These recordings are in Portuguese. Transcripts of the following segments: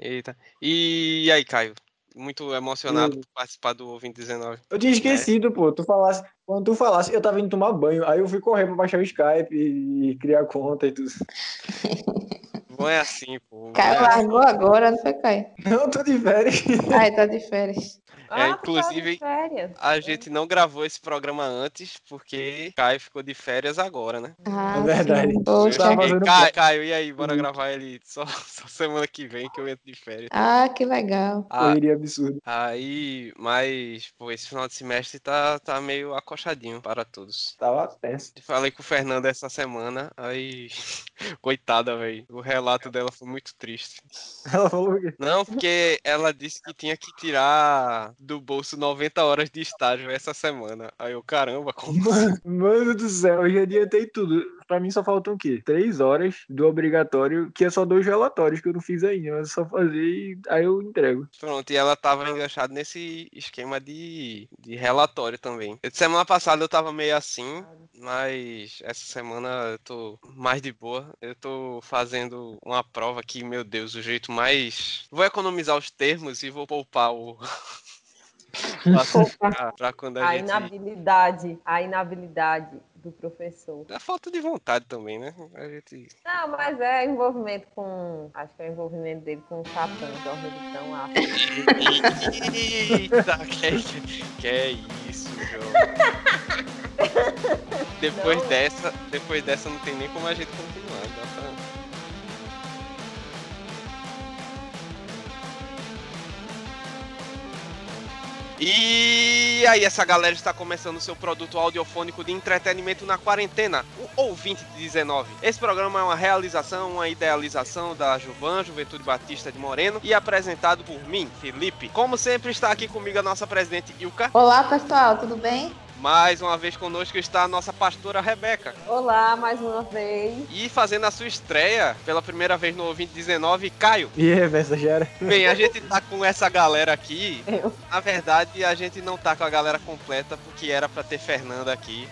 Eita. E aí, Caio? Muito emocionado por participar do Ouvinte 19. Eu tinha esquecido, pô. Tu falasse, quando tu falasse, eu tava indo tomar banho. Aí eu fui correr pra baixar o Skype e criar conta e tudo. Bom é assim, pô. Caio é assim. largou agora, não foi, Caio? Não, tô de férias. Ai, tá de férias. É, Ah, inclusive, tá. A gente não gravou esse programa antes, porque Caio ficou de férias agora, né? Ah, É verdade. Eu cheguei, Caio. Caio, e aí, bora Uhum. gravar ele só, só semana que vem que eu entro de férias. Ah, que legal. Ah, Correria absurda. aí, mas, pô, esse final de semestre tá, tá meio acochadinho para todos. Tava tenso. Falei com o Fernando essa semana, aí, coitada, velho. O relato dela foi muito triste. Ela falou o quê? Não, porque ela disse que tinha que tirar do bolso 90 horas de estágio essa semana. Aí eu, caramba, como Mano, mano do céu, eu já adiantei tudo. Pra mim só faltam o quê? Três horas do obrigatório, que é só dois relatórios que eu não fiz ainda. Mas é só fazer e aí eu entrego. Pronto, e ela tava enganchada nesse esquema de, de relatório também. Semana passada eu tava meio assim, mas essa semana eu tô mais de boa. Eu tô fazendo uma prova que, meu Deus, o jeito mais. Vou economizar os termos e vou poupar o. pra, pra quando a, A gente. inabilidade, a inabilidade do professor. É falta de vontade também, né? A gente. Não, mas é envolvimento com. Acho que é envolvimento dele com o Satã, torna ele tão ácido. Eita, que, que é isso, João? Depois Não. dessa, depois dessa não tem nem como a gente continuar. Dá pra... E aí, essa galera está começando o seu produto audiofônico de entretenimento na quarentena, o Ouvinte 19. Esse programa é uma realização, uma idealização da Juvan, Juventude Batista de Moreno, e apresentado por mim, Felipe. Como sempre, está aqui comigo a nossa presidente Ilka. Olá, pessoal, tudo bem? Mais uma vez conosco está a nossa pastora Rebeca. Olá, mais uma vez. E fazendo a sua estreia pela primeira vez no Ouvinte 19, Caio. E reversa já era. Bem, a gente tá com essa galera aqui. Eu. Na verdade, a gente não tá com a galera completa porque era pra ter Fernanda aqui.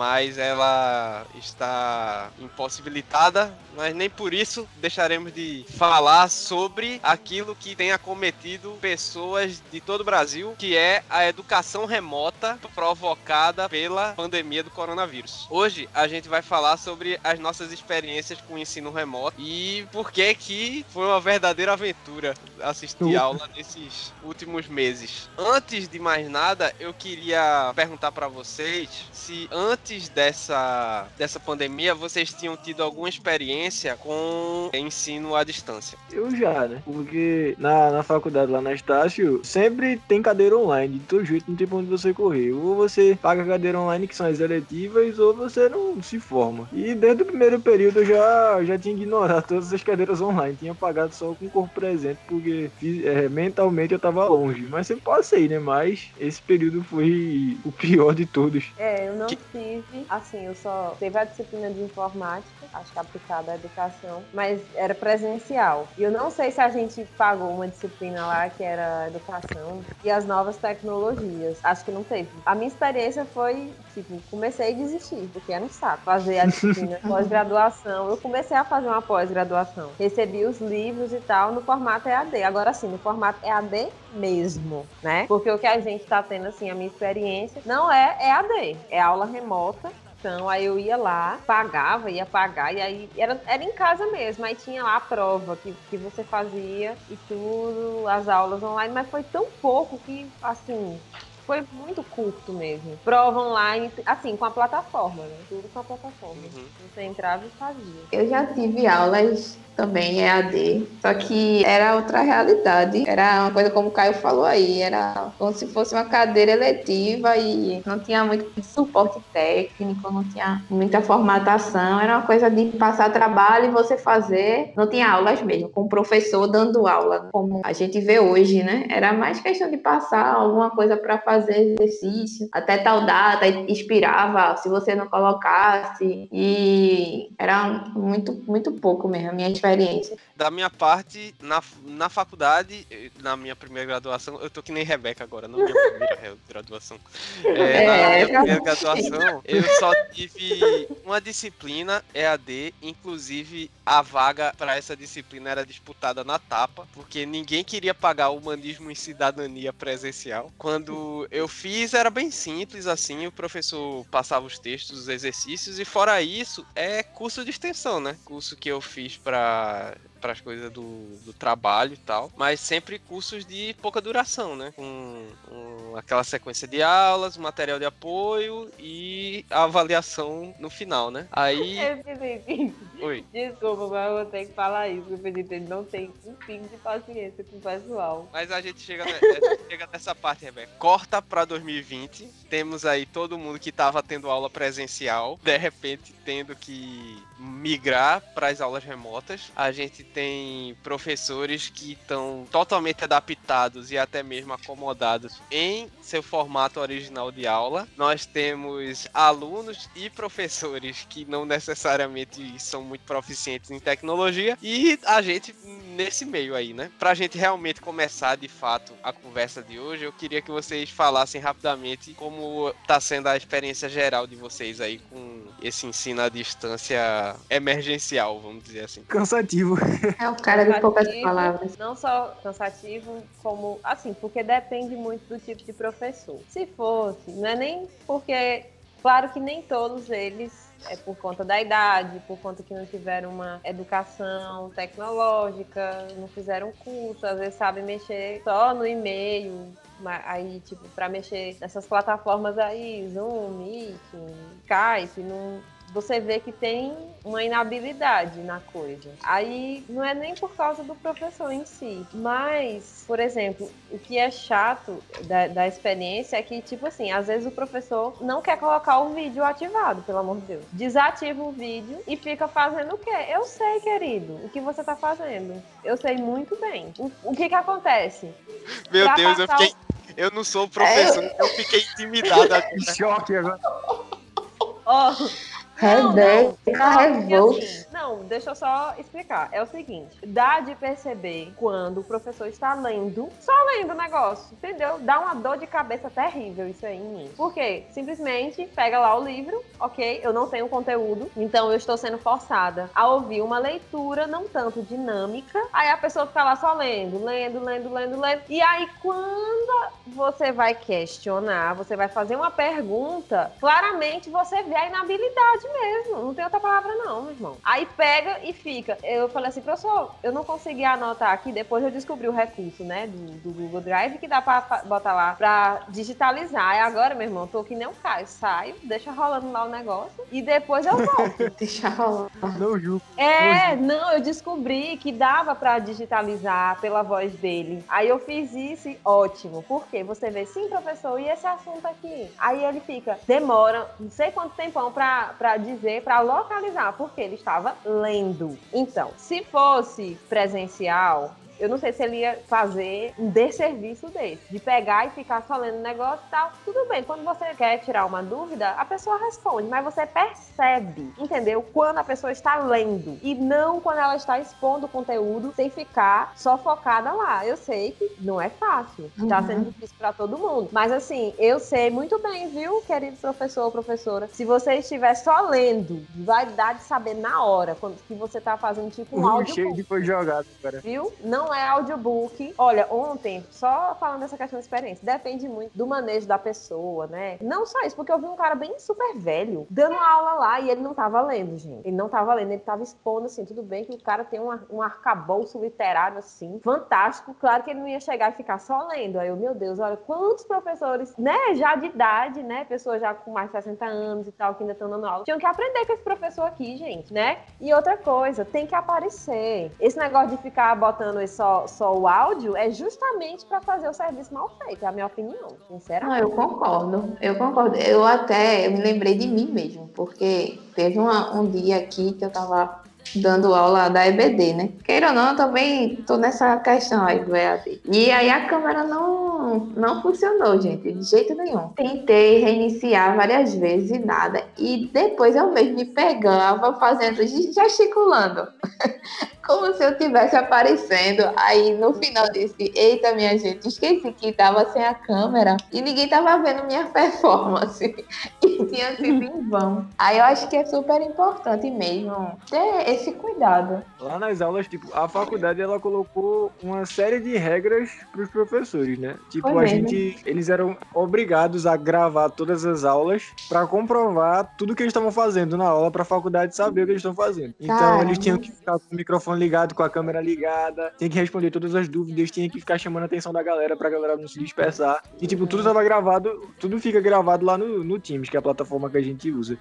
Mas ela está impossibilitada, mas nem por isso deixaremos de falar sobre aquilo que tem acometido pessoas de todo o Brasil, que é a educação remota provocada pela pandemia do coronavírus. Hoje a gente vai falar sobre as nossas experiências com o ensino remoto e por que que foi uma verdadeira aventura assistir aula nesses últimos meses. Antes de mais nada, eu queria perguntar para vocês se antes dessa, dessa pandemia vocês tinham tido alguma experiência com ensino à distância. Eu já, né? Porque na, na faculdade lá na Estácio, sempre tem cadeira online. De todo jeito, não tem pra onde você correr. Ou você paga a cadeira online, que são as eletivas, ou você não se forma. E desde o primeiro período eu já, já tinha ignorado todas as cadeiras online. Tinha pagado só com o corpo presente, porque é, mentalmente eu tava longe. Mas sempre passei, né? Mas esse período foi o pior de todos. É, eu não Que- tive, assim, eu só teve a disciplina de informática, acho que aplicada à educação, mas era presencial. E eu não sei se a gente pagou uma disciplina lá que era educação e as novas tecnologias. Acho que não teve. A minha experiência foi, tipo, comecei a desistir, porque era um saco fazer a disciplina pós-graduação. Eu comecei a fazer uma pós-graduação. Recebi os livros e tal no formato EAD. Agora sim, no formato EAD mesmo, né? Porque o que a gente tá tendo, assim, a minha experiência, não é EAD, é aula remota. Então, aí eu ia lá, pagava, ia pagar, e aí era, era em casa mesmo. Aí tinha lá a prova que, que você fazia e tudo, as aulas online, mas foi tão pouco que, assim, foi muito curto mesmo. Prova online, assim, com a plataforma, né? Tudo com a plataforma. Uhum. Você entrava e fazia. Eu já tive aulas também EAD, só que era outra realidade. Era uma coisa como o Caio falou aí, era como se fosse uma cadeira eletiva e não tinha muito suporte técnico, não tinha muita formatação, era uma coisa de passar trabalho e você fazer. Não tinha aulas mesmo, com o professor dando aula, como a gente vê hoje, né? Era mais questão de passar alguma coisa para fazer fazer exercício até tal data, expirava se você não colocasse, e era muito, muito pouco mesmo a minha experiência. Da minha parte, na, na faculdade, na minha primeira graduação, eu tô que nem Rebeca agora, na minha primeira graduação. É, na É, minha primeira graduação, eu só tive uma disciplina EAD, inclusive a vaga para essa disciplina era disputada na tapa, porque ninguém queria pagar o humanismo em cidadania presencial. Quando eu fiz, era bem simples, assim, o professor passava os textos, os exercícios, e fora isso, é curso de extensão, né? Curso que eu fiz para para as coisas do, do trabalho e tal, mas sempre cursos de pouca duração, né? Com, com aquela sequência de aulas, material de apoio e a avaliação no final, né? Aí. Felipe, Oi. desculpa, mas eu vou ter que falar isso. O Felipe ele não tem um pingo de paciência com o pessoal. Mas a gente chega, chega nessa parte, Rebeca. Corta pra 2020. Temos aí todo mundo que tava tendo aula presencial, de repente tendo que migrar para as aulas remotas. A gente tem professores que estão totalmente adaptados e até mesmo acomodados em seu formato original de aula. Nós temos alunos e professores que não necessariamente são muito proficientes em tecnologia e a gente nesse meio aí, né? Pra gente realmente começar de fato a conversa de hoje, eu queria que vocês falassem rapidamente como tá sendo a experiência geral de vocês aí com esse ensino à distância emergencial, vamos dizer assim. Cansativo. É o cara de poucas palavras. Não só cansativo, como. Assim, porque depende muito do tipo de professor. Se fosse, não é nem porque. Claro que nem todos eles é por conta da idade, por conta que não tiveram uma educação tecnológica, não fizeram curso, às vezes sabem mexer só no e-mail, ma- aí, tipo, para mexer nessas plataformas aí, Zoom, Meet, Skype, não, você vê que tem uma inabilidade na coisa. Aí não é nem por causa do professor em si, mas, por exemplo, o que é chato da, da experiência é que, tipo assim, às vezes o professor não quer colocar o vídeo ativado, pelo amor de Deus. Desativa o vídeo e fica fazendo o quê? Eu sei, querido, o que você tá fazendo. Eu sei muito bem. O, o que que acontece? Meu Pra Deus, eu passar o- fiquei. Eu não sou professor, eu fiquei intimidado agora. Choque agora. Ó, Não, Rebeca, não, não, revolta. assim, não, deixa eu só explicar. É o seguinte, dá de perceber quando o professor está lendo, só lendo o negócio, entendeu? Dá uma dor de cabeça terrível isso aí em mim. Por quê? Simplesmente pega lá o livro, ok? Eu não tenho conteúdo, então eu estou sendo forçada a ouvir uma leitura não tanto dinâmica. Aí a pessoa fica lá só lendo, lendo, lendo, lendo, lendo. E aí quando você vai questionar, você vai fazer uma pergunta, claramente você vê a inabilidade mesmo. Não tem outra palavra, não, meu irmão. Aí pega e fica. Eu falei assim, professor, eu não consegui anotar aqui. Depois eu descobri o recurso, né, do, do Google Drive, que dá pra fa- botar lá pra digitalizar. Aí agora, meu irmão, tô que nem um Caio. Saio, deixa rolando lá o negócio e depois eu volto. Deixa rolar. Não julgo. É, não, eu descobri que dava pra digitalizar pela voz dele. Aí eu fiz isso e ótimo. Por quê? Você vê, sim, professor, e esse assunto aqui? Aí ele fica, demora não sei quanto tempão pra, pra dizer, pra localizar, porque ele estava lendo. Então, se fosse presencial, eu não sei se ele ia fazer um desserviço desse, de pegar e ficar só lendo o negócio e tal. Tudo bem, quando você quer tirar uma dúvida, a pessoa responde, mas você percebe, entendeu? Quando a pessoa está lendo e não quando ela está expondo o conteúdo sem ficar só focada lá. Eu sei que não é fácil, tá Uhum. sendo difícil para todo mundo, mas assim, eu sei muito bem, viu, querido professor ou professora, se você estiver só lendo, vai dar de saber na hora quando que você tá fazendo tipo um áudio cheio foi jogado, cara. viu? Não é audiobook. Olha, ontem, só falando dessa questão de experiência, depende muito do manejo da pessoa, né? Não só isso, porque eu vi um cara bem super velho dando aula lá e ele não tava lendo, gente. Ele não tava lendo, ele tava expondo assim. Tudo bem que o cara tem um, um arcabouço literário assim, fantástico. Claro que ele não ia chegar e ficar só lendo. Aí eu, meu Deus, olha quantos professores, né, já de idade, né? Pessoas já com mais de 60 anos e tal, que ainda estão dando aula, tinham que aprender com esse professor aqui, gente, né? E outra coisa, tem que aparecer. Esse negócio de ficar botando esse só, só o áudio é justamente para fazer o serviço mal feito, é a minha opinião, Não, sinceramente. eu concordo, eu concordo. Eu até eu me lembrei de mim mesmo, porque teve uma- um dia aqui que eu tava dando aula da EBD, né? Queira ou não, eu também tô nessa questão aí do EAD. E aí a câmera não, não funcionou, gente, de jeito nenhum. Tentei reiniciar várias vezes e nada. E depois eu mesmo me pegava fazendo, gesticulando. como se eu tivesse aparecendo. Aí no final disse: Eita, minha gente, esqueci que tava sem a câmera e ninguém tava vendo minha performance. e tinha sido em vão. Aí eu acho que é super importante mesmo ter esse cuidado. Lá nas aulas, tipo, a faculdade ela colocou uma série de regras para os professores, né? Tipo, Foi a mesmo. gente, eles eram obrigados a gravar todas as aulas para comprovar tudo que eles estavam fazendo na aula para a faculdade saber o que eles estão fazendo. Então, Caramba. eles tinham que ficar com o microfone ligado, com a câmera ligada, tinha que responder todas as dúvidas, tinha que ficar chamando a atenção da galera pra galera não se dispersar. E, tipo, tudo tava gravado, tudo fica gravado lá no, no Teams, que é a plataforma que a gente usa.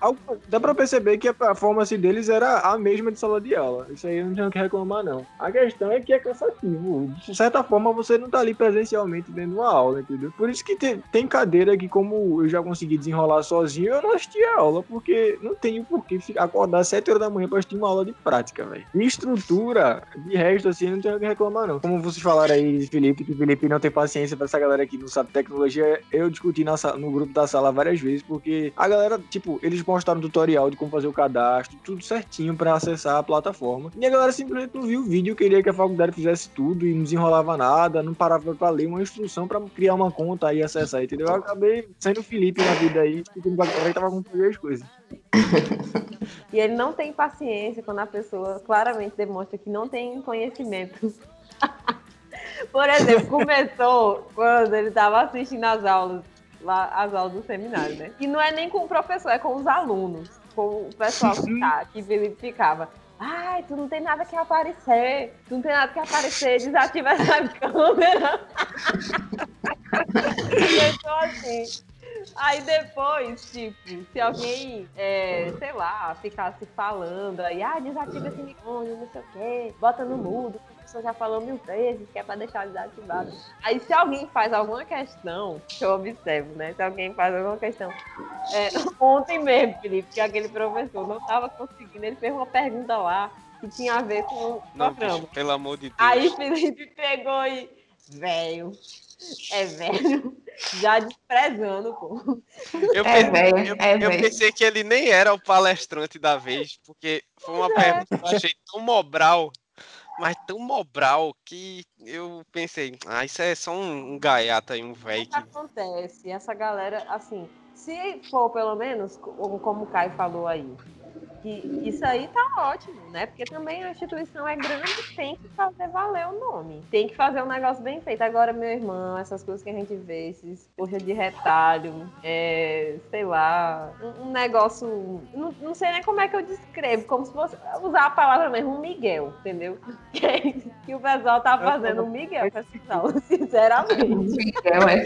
Dá pra perceber que a performance deles era a mesma de sala de aula. Isso aí eu não tenho o que reclamar, não. A questão é que é cansativo. De certa forma, você não tá ali presencialmente dentro de uma aula, entendeu? Por isso que tem, tem cadeira que, como eu já consegui desenrolar sozinho, eu não assisti a aula, porque não tenho por que acordar às 7 horas da manhã pra assistir uma aula de prática, velho. Estrutura de resto, assim, não tenho o que reclamar, não. Como vocês falaram aí, Felipe, que Felipe não tem paciência pra essa galera que não sabe tecnologia, eu discuti na, no grupo da sala várias vezes, porque a galera, tipo, eles mostraram um tutorial de como fazer o cadastro, tudo certinho pra acessar a plataforma. E a galera simplesmente não viu o vídeo, queria que a faculdade fizesse tudo e não desenrolava nada, não parava pra ler uma instrução pra criar uma conta e acessar, entendeu? Eu acabei sendo o Felipe na vida aí, porque ele tava com as coisas. E ele não tem paciência quando a pessoa claramente demonstra que não tem conhecimento. Por exemplo, começou quando ele estava assistindo as aulas, lá, as aulas do seminário, né? E não é nem com o professor, é com os alunos, com o pessoal que, tá, que ficava. Ai, tu não tem nada que aparecer, tu não tem nada que aparecer, desativa essa câmera. Começou assim. Aí depois, tipo, se alguém, é, sei lá, ficasse falando aí, ah, desativa esse microfone, não sei o quê, bota no mudo, a pessoa já falou mil vezes que é pra deixar desativado. Aí se alguém faz alguma questão, que eu observo, né? Se alguém faz alguma questão. É, ontem mesmo, Felipe, que aquele professor não tava conseguindo, ele fez uma pergunta lá que tinha a ver com o programa. Pelo amor de Deus. Aí Felipe pegou e. Velho, é velho, já desprezando, pô. Eu, é pensei, velho, eu, é eu pensei que ele nem era o palestrante da vez, porque foi uma é. pergunta que eu achei tão mobral, mas tão mobral, que eu pensei, ah, isso é só um, um gaiato aí, um velho. O que acontece? Essa galera, assim, se for pelo menos, como o Caio falou aí, que isso aí tá ótimo, né? Porque também a instituição é grande, tem que fazer valer o nome. Tem que fazer um negócio bem feito. Agora, meu irmão, essas coisas que a gente vê, esses coxa de retalho, é, sei lá, um, um negócio. Não, não, sei nem como é que eu descrevo, como se fosse usar a palavra mesmo, um Miguel, entendeu? Que, que o pessoal tá fazendo um Miguel com essa sinceramente. Miguel é.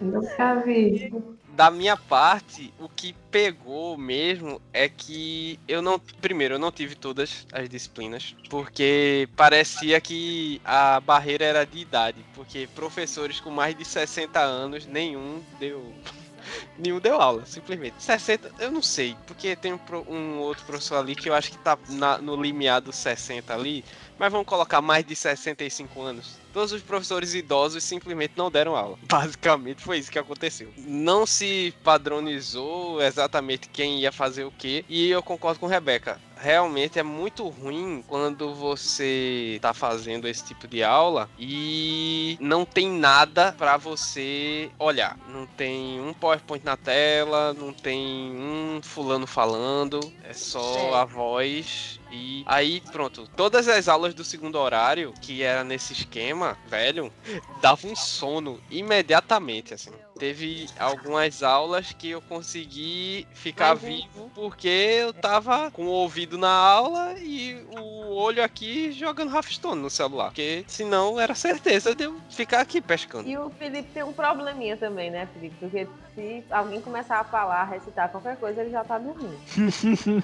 Nunca vi da minha parte, o que pegou mesmo é que eu não. Primeiro, eu não tive todas as disciplinas, porque parecia que a barreira era de idade. Porque professores com mais de 60 anos, nenhum deu. nenhum deu aula, simplesmente. 60, eu não sei, porque tem um, um outro professor ali que eu acho que tá na, no limiar dos 60 ali, mas vamos colocar mais de 65 anos todos os professores idosos simplesmente não deram aula. Basicamente foi isso que aconteceu. Não se padronizou exatamente quem ia fazer o que, e eu concordo com Rebeca realmente é muito ruim quando você tá fazendo esse tipo de aula e não tem nada para você olhar. Não tem um PowerPoint na tela, não tem um fulano falando, é só é. a voz e aí, pronto. Todas as aulas do segundo horário, que era nesse esquema, velho, dava um sono imediatamente, assim. Teve algumas aulas que eu consegui ficar Mas, vivo porque eu tava com o ouvido na aula e o olho aqui jogando Hearthstone no celular. Porque senão era certeza de eu ficar aqui pescando. E o Felipe tem um probleminha também, né, Felipe? Porque se alguém começar a falar, recitar qualquer coisa, ele já tá dormindo.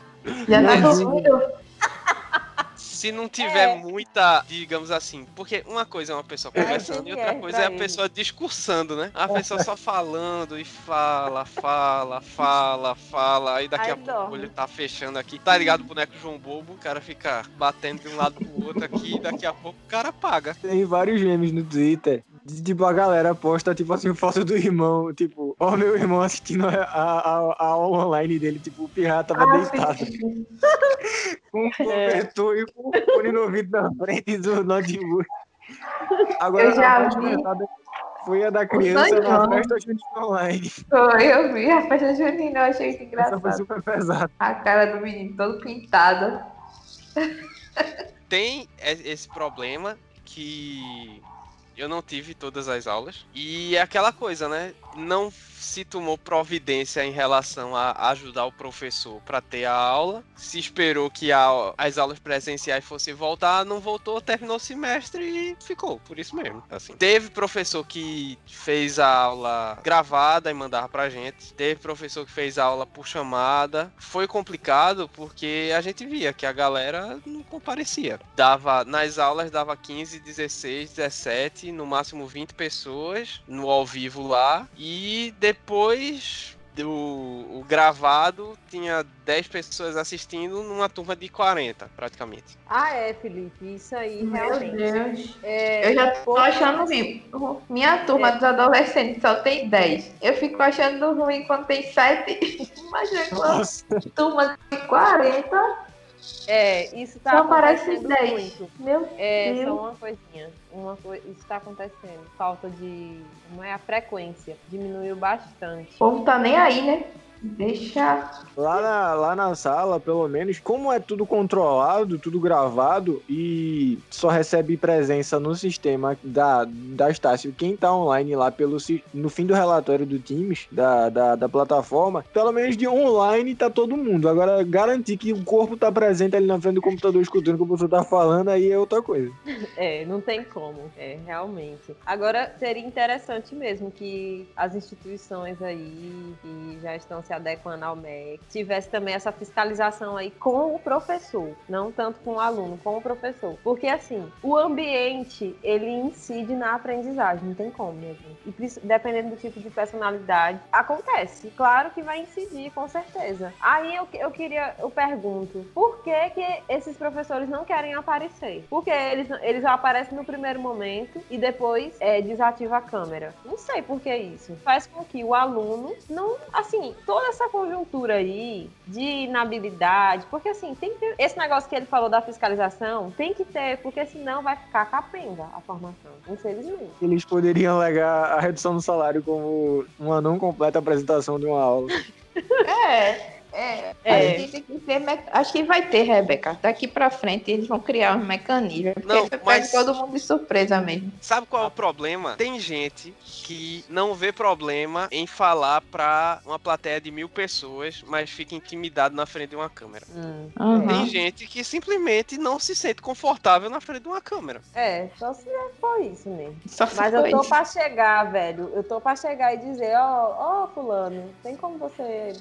já tá dormindo. Se não tiver É. muita, digamos assim, porque uma coisa é uma pessoa conversando e outra é coisa é a ele. pessoa discursando, né? A pessoa só falando e fala, fala, fala, fala, aí daqui Aí a pouco dorme. o olho tá fechando aqui. Tá ligado o boneco João Bobo? O cara fica batendo de um lado pro outro aqui, e daqui a pouco o cara apaga. Tem vários memes no Twitter. De, tipo, a galera posta, tipo assim, foto do irmão. Tipo, ó, meu irmão assistindo a, a, a aula online dele. Tipo, o pirata tava deitado. Com um cobertor e com o fone no ouvido na frente do notebook. Agora, Eu já vi. foi a da criança na festa junina online. Foi, eu vi a festa junina, eu achei muito Essa foi engraçado. super pesada. A cara do menino todo pintado. Tem esse problema que eu não tive todas as aulas. E é aquela coisa, né? Não se tomou providência em relação a ajudar o professor para ter a aula. Se esperou que a- as aulas presenciais fossem voltar, não voltou, terminou o semestre e ficou. Por isso mesmo. Assim. Teve professor que fez a aula gravada e mandava pra gente. Teve professor que fez a aula por chamada. Foi complicado porque a gente via que a galera não comparecia. Dava nas aulas dava 15, 16, 17, no máximo 20 pessoas no ao vivo lá e depois do o gravado tinha 10 pessoas assistindo numa turma de 40, praticamente. Ah, é, Felipe, isso aí, Meu realmente. Deus. É, Eu já tô pô, achando ruim. Minha turma dos adolescentes só tem 10. Eu fico achando ruim quando tem 7. Imagina quando turma de 40 É, isso tá só aparece acontecendo 10. muito. Meu É, Deus. só uma coisinha. Uma coi... Isso está acontecendo. Falta de. Não é a frequência. Diminuiu bastante. O povo tá nem aí, né? Deixa. Lá na, lá na sala, pelo menos, como é tudo controlado, tudo gravado e só recebe presença no sistema da, da Estácio, quem tá online lá pelo, no fim do relatório do Teams, da, da, da plataforma, pelo menos de online tá todo mundo. Agora, garantir que o corpo tá presente ali na frente do computador escutando o que o professor tá falando, aí é outra coisa. É, não tem como. É, realmente. Agora, seria interessante mesmo que as instituições aí que já estão se adequando ao MEC tivesse também essa fiscalização aí com o professor, não tanto com o aluno, com o professor. Porque assim, o ambiente, ele incide na aprendizagem, não tem como mesmo. E dependendo do tipo de personalidade, acontece. Claro que vai incidir, com certeza. Aí eu, eu queria, eu pergunto, por que que esses professores não querem aparecer? Porque eles, eles aparecem no primeiro momento e depois é, desativa a câmera. Não sei por que isso. Faz com que o aluno não, assim, toda essa conjuntura aí de inabilidade, porque assim, tem que ter, esse negócio que ele falou da fiscalização, tem que ter, porque senão vai ficar capenga a formação, infelizmente. Eles poderiam alegar a redução do salário como uma não completa apresentação de uma aula. É. É, É. a gente tem que ter me- acho que vai ter, Rebeca. Daqui pra frente eles vão criar um mecanismo. Porque Não, você mas- todo mundo de surpresa mesmo. Sabe qual é o problema? Tem gente que não vê problema em falar pra uma plateia de mil pessoas, mas fica intimidado na frente de uma câmera. Hum, Uhum. Tem gente que simplesmente não se sente confortável na frente de uma câmera. É, só se for isso mesmo. Só Mas eu tô isso. pra chegar, velho. Eu tô pra chegar e dizer, ó, ó, fulano, tem como você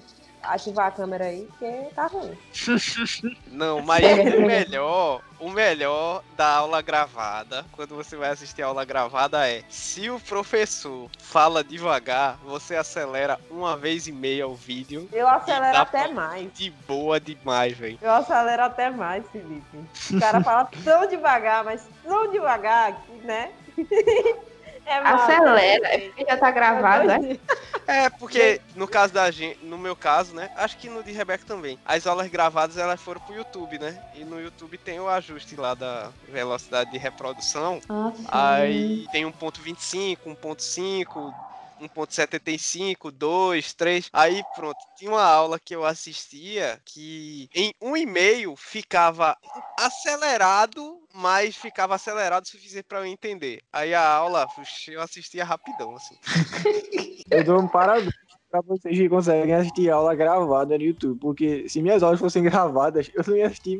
ativar a câmera aí, porque tá ruim. Não, mas É. o melhor, o melhor da aula gravada, quando você vai assistir a aula gravada é, se o professor fala devagar, você acelera uma vez e meia o vídeo. Eu acelero até pra- mais. De boa demais, velho. Eu acelero até mais, Felipe. O cara fala tão devagar, mas tão devagar, né? É. Acelera, é porque já tá gravado, né? É, porque no caso da gente, no meu caso, né? Acho que no de Rebeca também. As aulas gravadas elas foram pro YouTube, né? E no YouTube tem o ajuste lá da velocidade de reprodução. Ah. Aí tem 1.25, 1.5, 1.75, 2, 3. Aí pronto, tinha uma aula que eu assistia que em um e meio ficava acelerado, mas ficava acelerado o suficiente para eu entender. Aí a aula, puxa, eu assistia rapidão, assim. Eu dou um parabéns pra vocês que conseguem assistir aula gravada no YouTube, porque se minhas aulas fossem gravadas, eu não ia assistir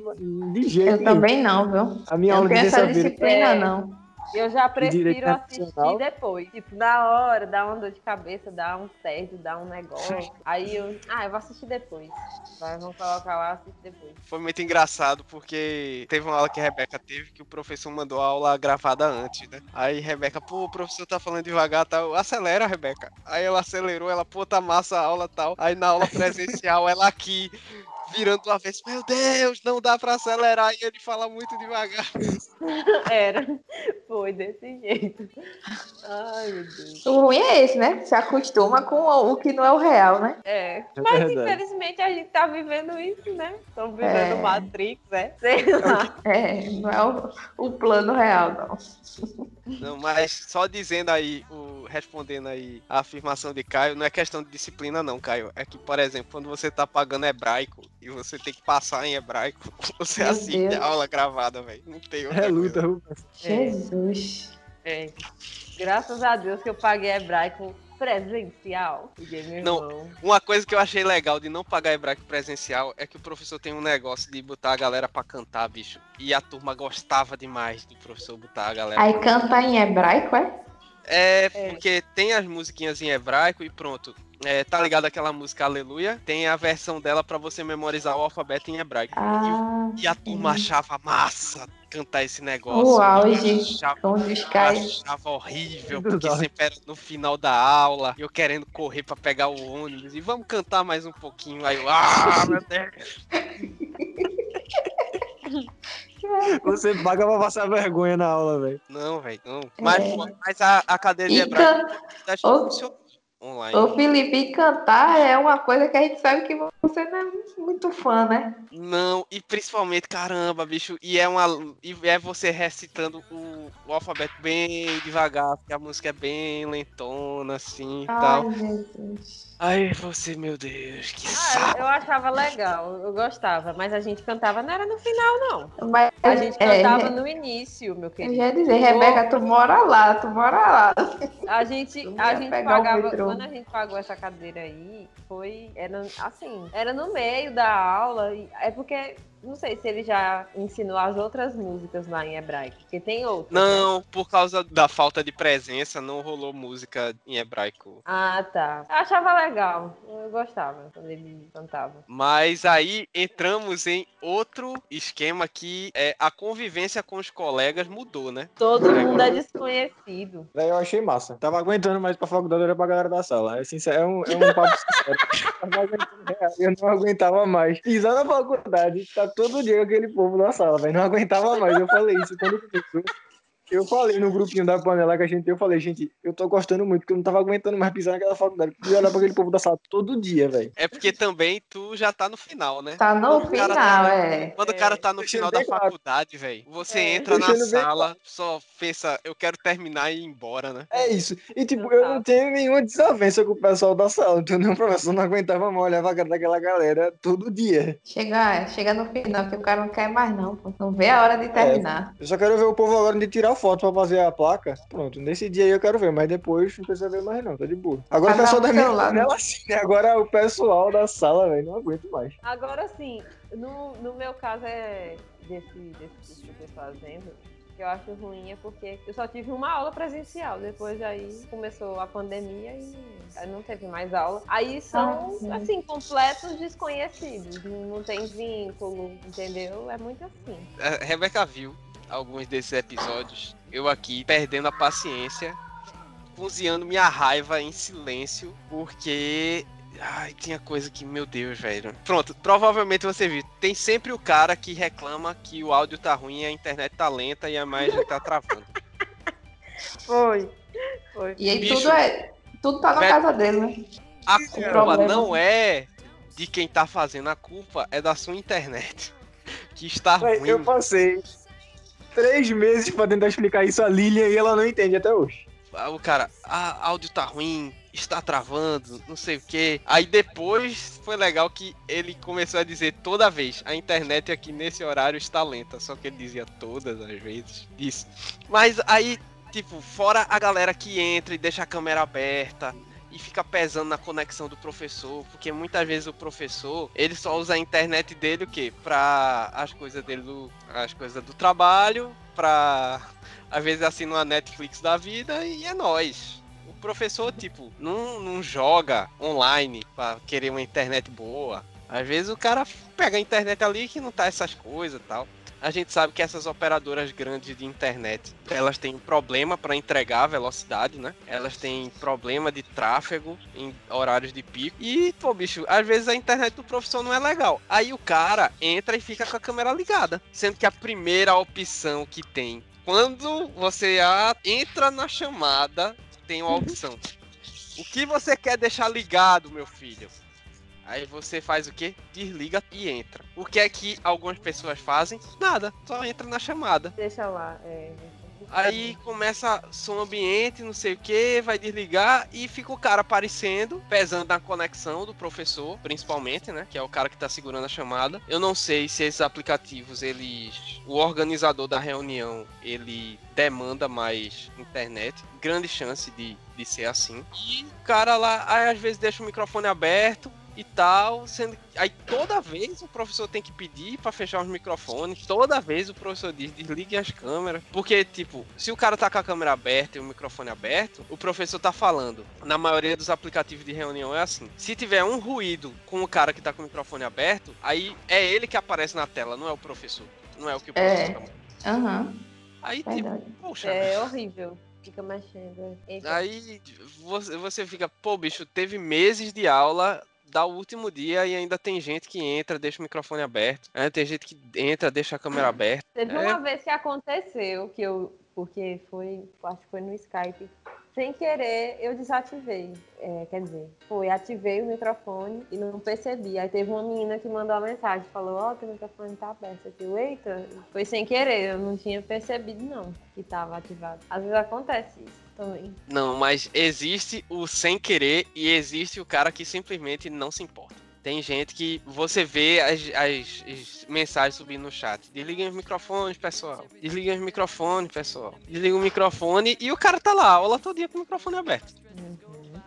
de jeito Eu nenhum. também não, viu? A minha Eu não aula de tenho essa disciplina, É. não. Eu já prefiro assistir depois. Tipo, na hora, dá uma dor de cabeça, dá um tédio, dá um negócio. Aí eu. Ah, eu vou assistir depois. Vai, vamos colocar lá, assistir depois. Foi muito engraçado porque teve uma aula que a Rebeca teve que o professor mandou a aula gravada antes, né? Aí Rebeca, pô, o professor tá falando devagar tal. Acelera, Rebeca. Aí ela acelerou, ela, pô, tá massa a aula tal. Aí na aula presencial, ela aqui. Virando uma vez, meu Deus, não dá pra acelerar e ele fala muito devagar. Era. Foi desse jeito. Ai, meu Deus. O ruim é esse, né? Se acostuma com o que não é o real, né? É. É Mas verdade. infelizmente a gente tá vivendo isso, né? Estamos vivendo É. Matrix, né? Sei lá. É, não é o, o plano real, não. Não, mas só dizendo aí, o, respondendo aí a afirmação de Caio, não é questão de disciplina não, Caio. É que, por exemplo, quando você tá pagando hebraico e você tem que passar em hebraico, você Meu assiste Deus. a aula gravada, velho. Não tem outra É luta, coisa. Rubens. Jesus. É. Graças a Deus que eu paguei hebraico presencial. Não. irmão. Uma coisa que eu achei legal de não pagar hebraico presencial é que o professor tem um negócio de botar a galera pra cantar, bicho. E a turma gostava demais do professor botar a galera. Aí canta em hebraico, é? É, É. porque tem as musiquinhas em hebraico e pronto. É, tá ligado aquela música Aleluia? Tem a versão dela pra você memorizar o alfabeto em hebraico. Ah, E a turma achava massa cantar esse negócio. o auge, Achava, achava horrível, porque sempre era no final da aula, e eu querendo correr pra pegar o ônibus, e vamos cantar mais um pouquinho. Aí eu, ah, meu Deus. Você paga pra passar vergonha na aula, velho. Não, velho, não. Mas, É. mas a, a cadeira de E hebraico can... acho que funcionou online. Ô, Felipe, cantar é uma coisa que a gente sabe que você não é muito fã, né? Não, e principalmente, caramba, bicho, e é uma. E é você recitando o, o alfabeto bem devagar, porque a música é bem lentona, assim e tal. Ai, Jesus. Você, meu Deus, que Ah, saco. eu achava legal, eu gostava, mas a gente cantava não era no final, não. Mas, A gente é, cantava no início, meu Eu querido. já ia dizer, Rebeca, tu mora lá, tu mora lá. A gente, Eu a gente pagava, quando a gente pagou essa cadeira aí, foi, era assim, era no meio da aula, e- é porque, não sei se ele já ensinou as outras músicas lá em hebraico, porque tem outras. né? Não, por causa da falta de presença, não rolou música em hebraico. Ah, tá. Eu achava legal, eu gostava quando ele cantava. Mas aí entramos em outro esquema que é a convivência com os colegas mudou, né? Todo Legal. mundo é desconhecido. Daí eu achei massa. Tava aguentando mais pra faculdade, era pra galera da sala. É, sincero, é, um, é um papo sincero. Tava aguentando real, Eu não aguentava mais. Pisar na faculdade, tá todo dia aquele povo da sala, velho. Não aguentava mais. Eu falei isso quando começou. Eu falei no grupinho da panela que a gente tem, eu falei, gente, eu tô gostando muito, porque eu não tava aguentando mais pisar naquela faculdade. E olhar pra aquele povo da sala todo dia, velho. É porque também tu já tá no final, né? Tá no O cara final, tá- é. Quando o cara tá no final da claro. faculdade, velho, você É. entra na bem sala, só pensa, eu quero terminar e ir embora, né? É isso. E tipo, eu não tenho nenhuma desavença com o pessoal da sala, entendeu? O professor não aguentava mais olhar pra cara daquela galera todo dia. Chega, chega no final, que o cara não quer mais, não. pô. Não vê a hora de terminar. Eu só quero ver o povo agora de tirar foto pra fazer a placa. Pronto, nesse dia aí eu quero ver, mas depois não precisa ver mais não, tá de boa. Agora o Cada pessoal da minha celular, né? assim, né? Agora o pessoal da sala, velho, não aguento mais. Agora sim, no, no meu caso é desse, desse curso que eu tô fazendo, que eu acho ruim é porque eu só tive uma aula presencial. Depois aí começou a pandemia e não teve mais aula. Aí são, Ah, sim. assim, completos desconhecidos. Não, não tem vínculo, entendeu? É muito assim. A Rebeca viu alguns desses episódios, eu aqui perdendo a paciência, cozinhando minha raiva em silêncio, porque. Ai, tinha coisa que, meu Deus, velho. Pronto, provavelmente você viu. Tem sempre o cara que reclama que o áudio tá ruim, a internet tá lenta e a imagem tá travando. Foi. Foi. E aí Bicho. tudo é. Tudo tá na Velho. casa dele, né? A culpa problema- não é de quem tá fazendo, a culpa é da sua internet. Que está Véi, ruim. eu passei três meses pra tentar explicar isso a Lilian e ela não entende até hoje. Ah, O cara, a áudio tá ruim, está travando, não sei o que. Aí depois foi legal que ele começou a dizer toda vez, a internet aqui nesse horário está lenta. Só que ele dizia todas as vezes isso. Mas aí, tipo, fora a galera que entra e deixa a câmera aberta e fica pesando na conexão do professor, porque muitas vezes o professor, ele só usa a internet dele o quê? As coisas dele, do, as coisas do trabalho, pra às vezes assina uma Netflix da vida e é nós. O professor, tipo, não, não joga online pra querer uma internet boa. Às vezes o cara pega a internet ali que não tá essas coisas e tal. A gente sabe que essas operadoras grandes de internet, elas têm problema para entregar a velocidade, né? Elas têm problema de tráfego em horários de pico. E, pô, bicho, às vezes a internet do professor não é legal. Aí o cara entra e fica com a câmera ligada. Sendo que a primeira opção que tem quando você entra na chamada, tem uma opção. O que você quer deixar ligado, meu filho? Aí você faz o quê? Desliga e entra. O que é que algumas pessoas fazem? Nada, só entra na chamada. Deixa lá, é. Aí começa som ambiente, não sei o que, vai desligar e fica o cara aparecendo, pesando na conexão do professor, principalmente, né? Que é o cara que tá segurando a chamada. Eu não sei se esses aplicativos, eles. O organizador da reunião, ele demanda mais internet. Grande chance de, de ser assim. E o cara lá, aí às vezes deixa o microfone aberto, e tal, sendo aí toda vez o professor tem que pedir para fechar os microfones, toda vez o professor diz desligue as câmeras, porque tipo, se o cara tá com a câmera aberta e o microfone aberto, o professor tá falando. Na maioria dos aplicativos de reunião é assim. Se tiver um ruído com o cara que tá com o microfone aberto, aí é ele que aparece na tela, não é o professor. Não é o que o professor é. Aham. Aí Verdade. tipo, poxa, É horrível. Fica mexendo. Eita. Aí você, você fica, pô, bicho, teve meses de aula, dá o último dia e ainda tem gente que entra, deixa o microfone aberto. Ainda tem gente que entra, deixa a câmera aberta. Teve É. uma vez que aconteceu que eu. Porque foi. Acho que foi no Skype. Sem querer, eu desativei. É, quer dizer, foi, ativei o microfone e não percebi. Aí teve uma menina que mandou uma mensagem, falou, ó, teu microfone tá aberto aqui. Eita, foi sem querer, eu não tinha percebido não que tava ativado. Às vezes acontece isso também. Não, mas existe o sem querer e existe o cara que simplesmente não se importa. Tem gente que você vê as, as- as mensagens subindo no chat. Desliguem os microfones, pessoal. Desliguem os microfones, pessoal. Desliga o microfone e o cara tá lá, a aula todo dia com o microfone aberto.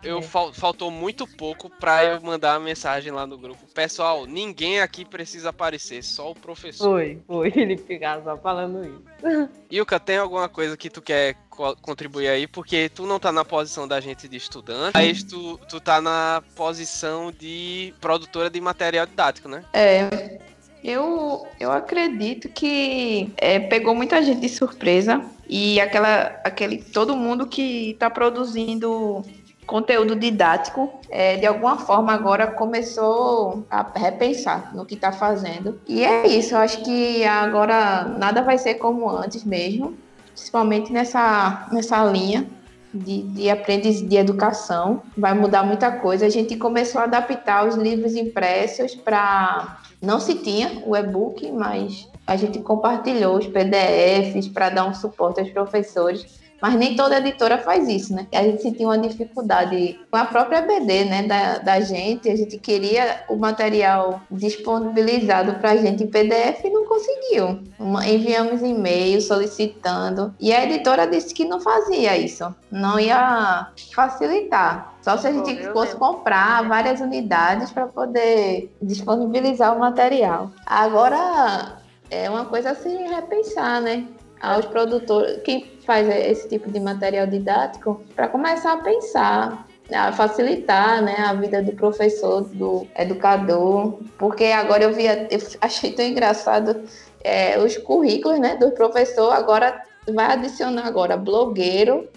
Eu É. fal- faltou muito pouco pra eu mandar a mensagem lá no grupo. Pessoal, ninguém aqui precisa aparecer, só o professor. Foi, foi, ele ficava só falando isso. Ilka, tem alguma coisa que tu quer co- contribuir aí? Porque tu não tá na posição da gente de estudante, mas tu, tu tá na posição de produtora de material didático, né? É, eu, eu acredito que é, pegou muita gente de surpresa e aquela, aquele, todo mundo que está produzindo conteúdo didático, é, de alguma forma agora começou a repensar no que está fazendo. E é isso, eu acho que agora nada vai ser como antes mesmo, principalmente nessa, nessa linha de, de aprendiz de educação. Vai mudar muita coisa. A gente começou a adaptar os livros impressos para. Não se tinha o e-book, mas a gente compartilhou os PDFs para dar um suporte aos professores. Mas nem toda editora faz isso, né? A gente sentiu uma dificuldade com a própria BD, né? Da, da gente. A gente queria o material disponibilizado para a gente em PDF e não conseguiu. Uma- enviamos e-mail solicitando. E a editora disse que não fazia isso. Não ia facilitar. Só se a gente eu fosse lembro. comprar várias unidades para poder disponibilizar o material. Agora é uma coisa a se repensar, né? Aos produtores, quem faz esse tipo de material didático, para começar a pensar, a facilitar né, a vida do professor, do educador, porque agora eu vi, eu achei tão engraçado é, os currículos né, do professor, agora vai adicionar agora blogueiro,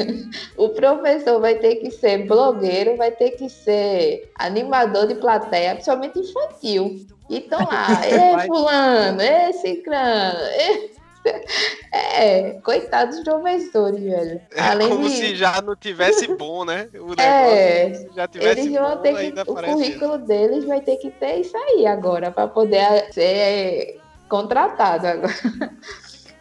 o professor vai ter que ser blogueiro, vai ter que ser animador de plateia, principalmente infantil. Então lá, ê Vai. fulano, ê ciclano, ê... É, coitados dos professores, velho. É Além como de- se já não tivesse bom, né? O negócio, É, já tivesse Eles vão bom, ter ainda que, o currículo deles vai ter que ter isso aí agora, para poder ser contratado agora.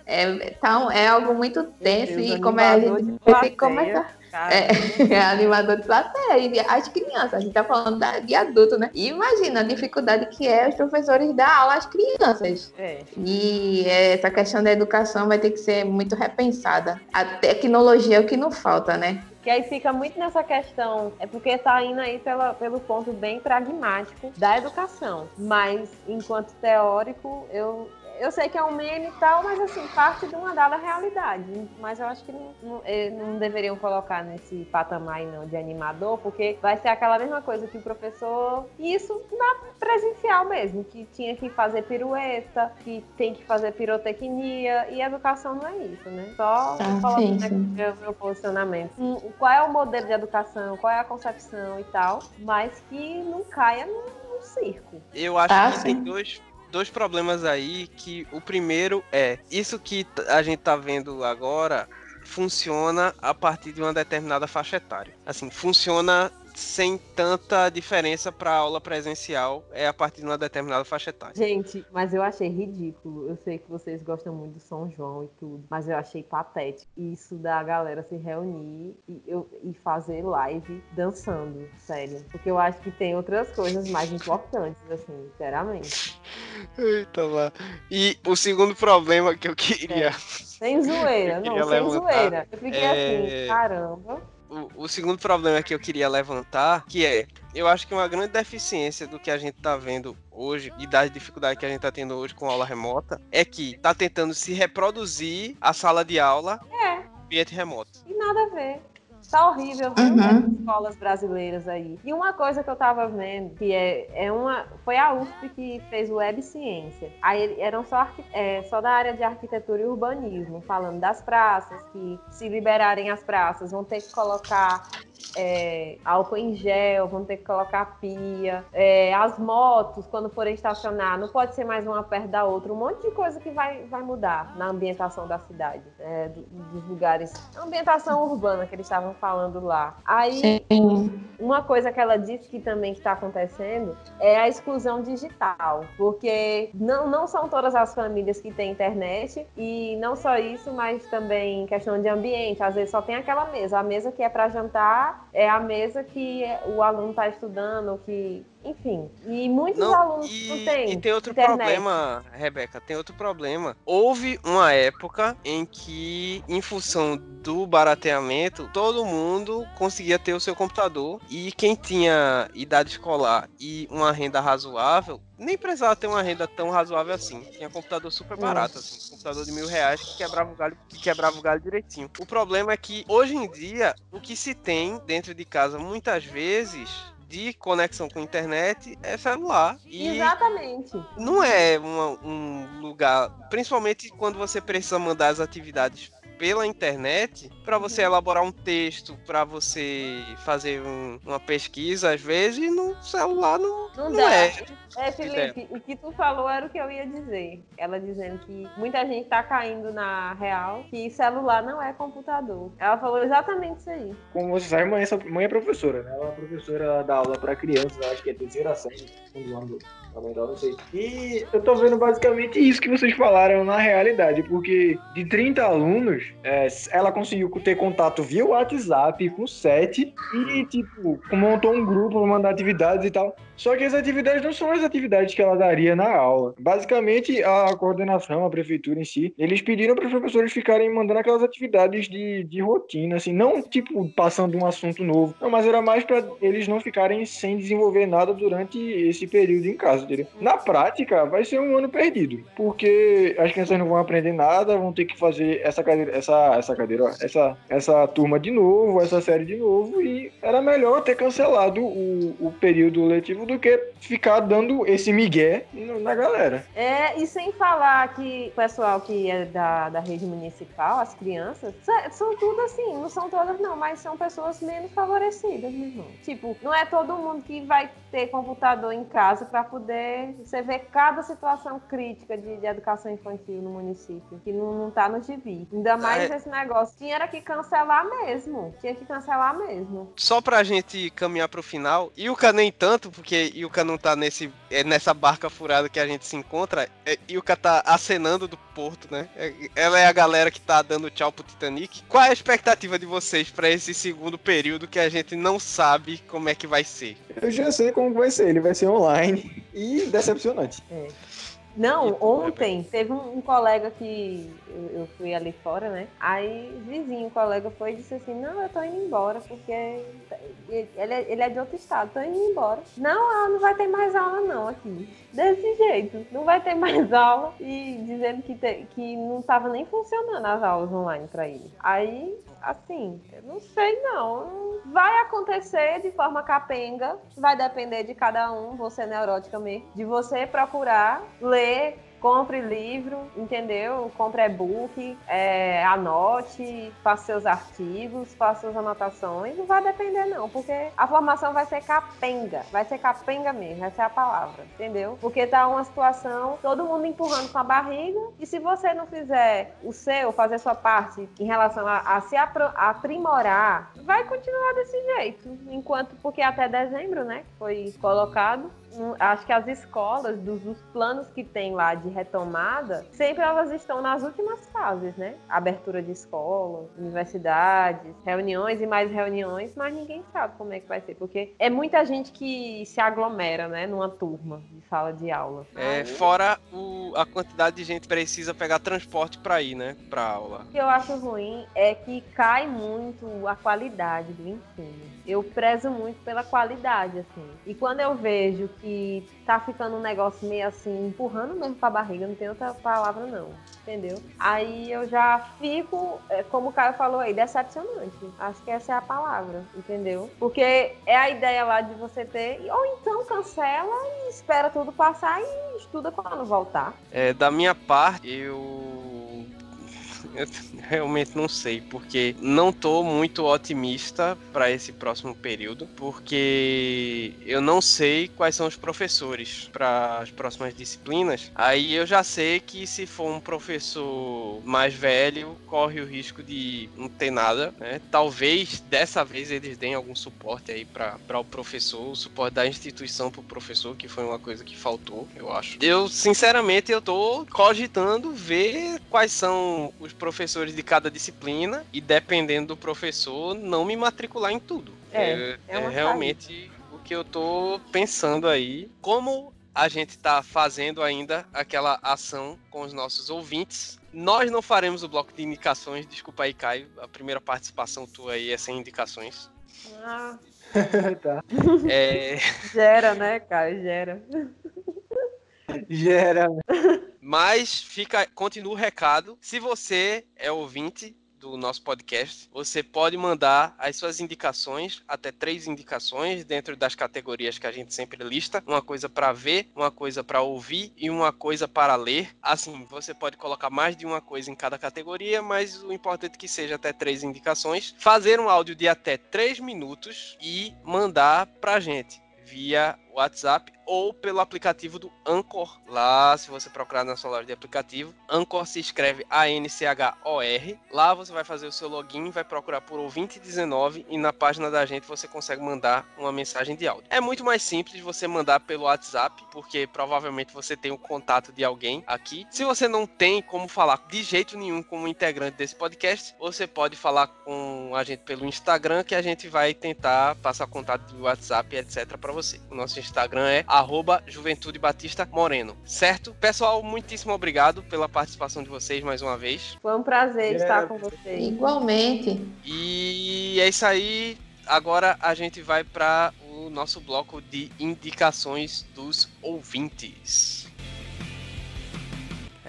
É, então, é algo muito tenso Deus, e como é, a gente de vai ter que começar. Cara. É, é animador de plateia as crianças, a gente tá falando da- de adulto, né? E imagina a dificuldade que é os professores dar aula às crianças. É. E essa questão da educação vai ter que ser muito repensada. A tecnologia é o que não falta, né? Que aí fica muito nessa questão, é porque tá indo aí pela, pelo ponto bem pragmático da educação. Mas, enquanto teórico, eu, eu sei que é um meme e tal, mas assim, parte de uma dada realidade. Mas eu acho que não, não, eh, não, deveriam colocar nesse patamar não de animador, porque vai ser aquela mesma coisa que o professor. E isso na presencial mesmo, que tinha que fazer pirueta, que tem que fazer pirotecnia, e educação não é isso, né? Só ah, colocando aqui o meu posicionamento. Hum, qual é o modelo de educação, qual é a concepção e tal, mas que não caia no circo. Eu acho ah, que sim. tem dois dois problemas aí que o primeiro é isso que a gente tá vendo agora funciona a partir de uma determinada faixa etária. Assim, funciona sem tanta diferença para aula presencial é a partir de uma determinada faixa etária. Gente, mas eu achei ridículo. Eu sei que vocês gostam muito do São João e tudo, mas eu achei patético isso da galera se reunir e, eu, e fazer live dançando, sério. Porque eu acho que tem outras coisas mais importantes, assim, sinceramente. Eita lá. E o segundo problema que eu queria. É. Sem zoeira, não, sem levantar, zoeira. Eu fiquei é... assim, caramba o, o, segundo problema que eu queria levantar, que é, eu acho que uma grande deficiência do que a gente tá vendo hoje e das dificuldades que a gente tá tendo hoje com aula remota é que tá tentando se reproduzir a sala de aula é. ambiente remoto. E nada a ver. Tá horrível, viu? Uhum. escolas brasileiras aí. E uma coisa que eu tava vendo, que é, é uma. Foi a USP que fez Web Ciência. Aí eram só, é, só da área de arquitetura e urbanismo, falando das praças, que se liberarem as praças, vão ter que colocar é, álcool em gel, vão ter que colocar pia. É, as motos, quando forem estacionar, não pode ser mais uma perto da outra. Um monte de coisa que vai, vai mudar na ambientação da cidade, é, dos lugares. A ambientação urbana que eles estavam falando lá. Aí, Sim. uma coisa que ela disse que também está acontecendo é a exclusão digital, porque não, não são todas as famílias que têm internet e não só isso, mas também questão de ambiente. Às vezes só tem aquela mesa, a mesa que é para jantar é a mesa que o aluno está estudando, que enfim. E muitos não, alunos e, não têm. E tem outro internet. problema, Rebeca, tem outro problema. Houve uma época em que, em função do barateamento, todo mundo conseguia ter o seu computador. E quem tinha idade escolar e uma renda razoável, nem precisava ter uma renda tão razoável assim. Tinha computador super barato, assim. Computador de mil reais que quebrava o galho, que quebrava o galho direitinho. O problema é que, hoje em dia, o que se tem dentro de casa, muitas vezes, de conexão com internet é celular. E Exatamente. Não é uma, um lugar, principalmente quando você precisa mandar as atividades pela internet para você elaborar um texto, para você fazer um, uma pesquisa, às vezes no celular não, não, não é. É, Felipe, o que tu falou era o que eu ia dizer. Ela dizendo que muita gente tá caindo na real que celular não é computador. Ela falou exatamente isso aí. Como você sabe, mãe, mãe é professora, né? Ela é professora da aula para crianças, acho que é terceira série, segundo ano fundamental, não sei. E eu tô vendo basicamente isso que vocês falaram na realidade, porque de 30 alunos, é, ela conseguiu ter contato via WhatsApp com 7 e, tipo, montou um grupo pra mandar atividades e tal. Só que as atividades não são as atividades que ela daria na aula. Basicamente, a coordenação, a prefeitura em si, eles pediram para os professores ficarem mandando aquelas atividades de, de rotina, assim, não tipo passando um assunto novo, não, mas era mais para eles não ficarem sem desenvolver nada durante esse período em casa, entendeu? Na prática, vai ser um ano perdido, porque as crianças não vão aprender nada, vão ter que fazer essa cadeira, essa, essa cadeira, ó, essa, essa turma de novo, essa série de novo, e era melhor ter cancelado o, o período letivo do que ficar dando esse migué na galera. É, e sem falar que o pessoal que é da, da rede municipal, as crianças, são tudo assim, não são todas não, mas são pessoas menos favorecidas, mesmo. Tipo, não é todo mundo que vai ter computador em casa para poder você ver cada situação crítica de, de, educação infantil no município, que não, não tá no gibi. Ainda mais é. esse negócio. Tinha que cancelar mesmo. Tinha que cancelar mesmo. Só pra gente caminhar pro final, e o nem tanto, porque porque Yuka não tá nesse, é nessa barca furada que a gente se encontra. É, Yuka tá acenando do porto, né? É, ela é a galera que tá dando tchau pro Titanic. Qual é a expectativa de vocês para esse segundo período que a gente não sabe como é que vai ser? Eu já sei como vai ser. Ele vai ser online e decepcionante. É. Não, ontem teve um, um colega que eu, fui ali fora, né? Aí vizinho, colega foi e disse assim, não, eu tô indo embora, porque ele, é, ele é de outro estado, tô indo embora. Não, não vai ter mais aula não aqui. Desse jeito, não vai ter mais aula. E dizendo que, te, que não tava nem funcionando as aulas online para ele. Aí assim, eu não sei não. Vai acontecer de forma capenga, vai depender de cada um, você neurótica mesmo, de você procurar ler compre livro, entendeu? Compre e-book, é, anote, faça seus artigos, faça suas anotações. Não vai depender, não, porque a formação vai ser capenga. Vai ser capenga mesmo, essa é a palavra, entendeu? Porque tá uma situação, todo mundo empurrando com a barriga, e se você não fizer o seu, fazer sua parte em relação a, a se aprimorar, vai continuar desse jeito. Enquanto, porque até dezembro, né, foi colocado, acho que as escolas, dos, dos, planos que tem lá de retomada, sempre elas estão nas últimas fases, né? Abertura de escola, universidades, reuniões e mais reuniões, mas ninguém sabe como é que vai ser, porque é muita gente que se aglomera, né, numa turma de sala de aula. É, Aí... fora o, a quantidade de gente precisa pegar transporte para ir, né, para aula. O que eu acho ruim é que cai muito a qualidade do ensino. Eu prezo muito pela qualidade, assim. E quando eu vejo que tá ficando um negócio meio assim, empurrando mesmo pra barriga, não tem outra palavra não, entendeu? Aí eu já fico, é, como o Caio falou aí, decepcionante. Acho que essa é a palavra, entendeu? Porque é a ideia lá de você ter, ou então cancela e espera tudo passar e estuda quando voltar. É, da minha parte, eu eu realmente não sei, porque não tô muito otimista para esse próximo período, porque eu não sei quais são os professores para as próximas disciplinas. Aí eu já sei que se for um professor mais velho, corre o risco de não ter nada, né? Talvez dessa vez eles deem algum suporte aí para o professor, o suporte da instituição para o professor, que foi uma coisa que faltou, eu acho. Eu, sinceramente, eu tô cogitando ver quais são os professores de cada disciplina e dependendo do professor, não me matricular em tudo. É, é, é, é realmente o que eu tô pensando aí. Como a gente está fazendo ainda aquela ação com os nossos ouvintes. Nós não faremos o bloco de indicações, desculpa aí, Caio. A primeira participação tua aí é sem indicações. Ah. tá. É... Gera, né, Caio? Gera. Gera. Mas fica, continua o recado. Se você é ouvinte do nosso podcast, você pode mandar as suas indicações, até três indicações dentro das categorias que a gente sempre lista, uma coisa para ver, uma coisa para ouvir e uma coisa para ler. Assim, você pode colocar mais de uma coisa em cada categoria, mas o importante é que seja até três indicações. Fazer um áudio de até três minutos e mandar pra gente via WhatsApp ou pelo aplicativo do Anchor. Lá, se você procurar na sua loja de aplicativo, Anchor se escreve A-N-C-H-O-R. Lá você vai fazer o seu login, vai procurar por ouvinte 19 e na página da gente você consegue mandar uma mensagem de áudio. É muito mais simples você mandar pelo WhatsApp, porque provavelmente você tem o contato de alguém aqui. Se você não tem como falar de jeito nenhum como integrante desse podcast, você pode falar com a gente pelo Instagram, que a gente vai tentar passar contato do WhatsApp, etc, para você. O nosso Instagram é arroba Juventude Batista Moreno, certo? Pessoal, muitíssimo obrigado pela participação de vocês mais uma vez. Foi um prazer é. estar com vocês. Igualmente. E é isso aí. Agora a gente vai para o nosso bloco de indicações dos ouvintes.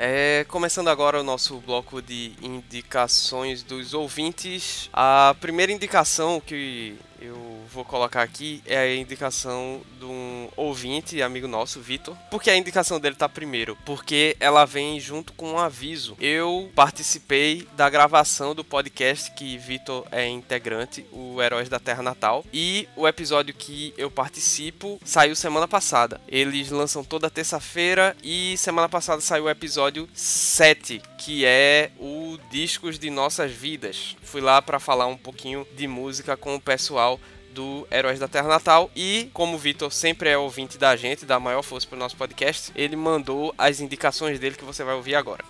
É, começando agora o nosso bloco de indicações dos ouvintes. A primeira indicação que eu vou colocar aqui é a indicação de um ouvinte, amigo nosso, Vitor. Por que a indicação dele tá primeiro? Porque ela vem junto com um aviso. Eu participei da gravação do podcast que Vitor é integrante, o Heróis da Terra Natal, e o episódio que eu participo saiu semana passada. Eles lançam toda terça-feira e semana passada saiu o episódio 7, que é o Discos de Nossas Vidas. Fui lá para falar um pouquinho de música com o pessoal do Heróis da Terra Natal. E, como o Vitor sempre é ouvinte da gente, dá maior força pro nosso podcast, ele mandou as indicações dele que você vai ouvir agora.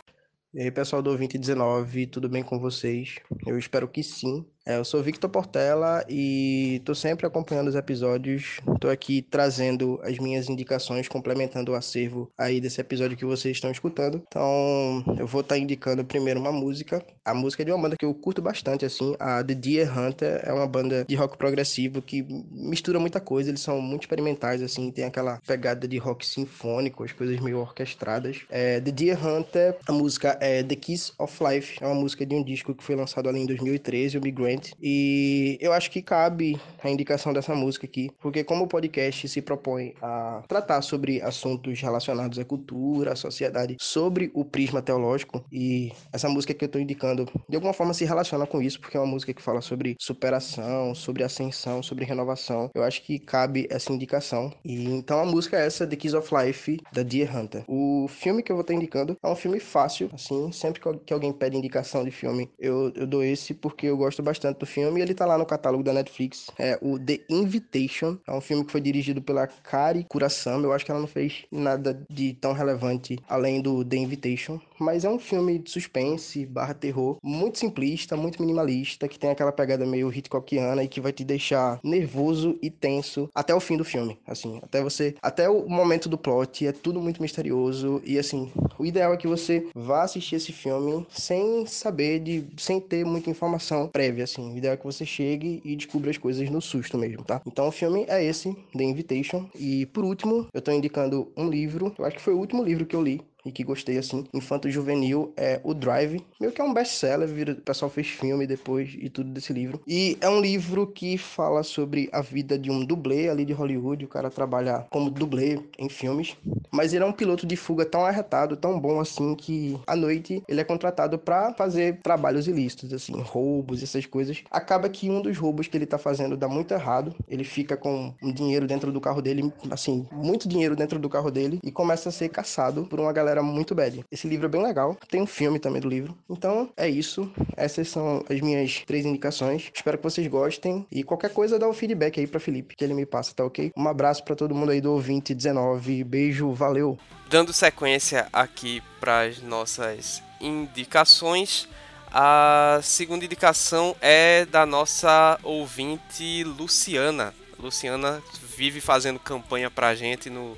E aí, pessoal do Ouvinte 19, tudo bem com vocês? Eu espero que sim. É, eu sou Victor Portela e tô sempre acompanhando os episódios. Tô aqui trazendo as minhas indicações, complementando o acervo aí desse episódio que vocês estão escutando. Então, eu vou estar tá indicando primeiro uma música. A música é de uma banda que eu curto bastante, assim. A The Deer Hunter é uma banda de rock progressivo que mistura muita coisa. Eles são muito experimentais, assim. Tem aquela pegada de rock sinfônico, as coisas meio orquestradas. É, The Deer Hunter, a música é The Kiss of Life. É uma música de um disco que foi lançado ali em 2013, o Big E eu acho que cabe a indicação dessa música aqui, porque como o podcast se propõe a tratar sobre assuntos relacionados à cultura, à sociedade, sobre o prisma teológico, e essa música que eu tô indicando de alguma forma se relaciona com isso, porque é uma música que fala sobre superação, sobre ascensão, sobre renovação. Eu acho que cabe essa indicação. E então a música é essa, The Kiss of Life, da Deer Hunter. O filme que eu vou estar indicando é um filme fácil, assim, sempre que alguém pede indicação de filme, eu, eu dou esse porque eu gosto bastante do filme ele tá lá no catálogo da Netflix. É o The Invitation, é um filme que foi dirigido pela Kari Kurasama. Eu acho que ela não fez nada de tão relevante além do The Invitation, mas é um filme de suspense barra terror, muito simplista, muito minimalista, que tem aquela pegada meio Hitchcockiana e que vai te deixar nervoso e tenso até o fim do filme, assim, até você, até o momento do plot, é tudo muito misterioso e assim, o ideal é que você vá assistir esse filme sem saber de, sem ter muita informação prévia, assim, o ideal é que você chegue e descubra as coisas no susto mesmo, tá? Então o filme é esse, The Invitation, e por último, eu tô indicando um livro, eu acho que foi o último livro que eu li, e que gostei assim, infanto juvenil, é o Drive, meio que é um best-seller, o pessoal fez filme depois e tudo desse livro. E é um livro que fala sobre a vida de um dublê ali de Hollywood, o cara trabalha como dublê em filmes, mas ele é um piloto de fuga tão arretado, tão bom assim que à noite ele é contratado para fazer trabalhos ilícitos, assim, roubos, essas coisas. Acaba que um dos roubos que ele tá fazendo dá muito errado. Ele fica com um dinheiro dentro do carro dele, assim, muito dinheiro dentro do carro dele e começa a ser caçado por uma galera muito bad. Esse livro é bem legal. Tem um filme também do livro. Então é isso. Essas são as minhas três indicações. Espero que vocês gostem. E qualquer coisa dá o um feedback aí para Felipe, que ele me passa, tá ok? Um abraço para todo mundo aí do ouvinte 19. Beijo, valeu. Dando sequência aqui para as nossas indicações. A segunda indicação é da nossa ouvinte Luciana. Luciana vive fazendo campanha pra gente no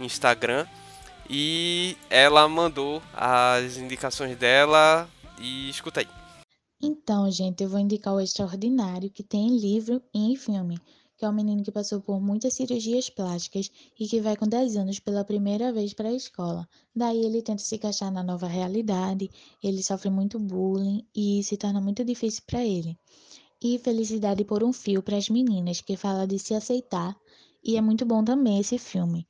Instagram e ela mandou as indicações dela e escuta aí. Então, gente, eu vou indicar o Extraordinário, que tem em livro e em filme, que é um menino que passou por muitas cirurgias plásticas e que vai com 10 anos pela primeira vez para a escola. Daí ele tenta se encaixar na nova realidade, ele sofre muito bullying e se torna muito difícil para ele. E Felicidade por um Fio para as meninas, que fala de se aceitar, e é muito bom também esse filme.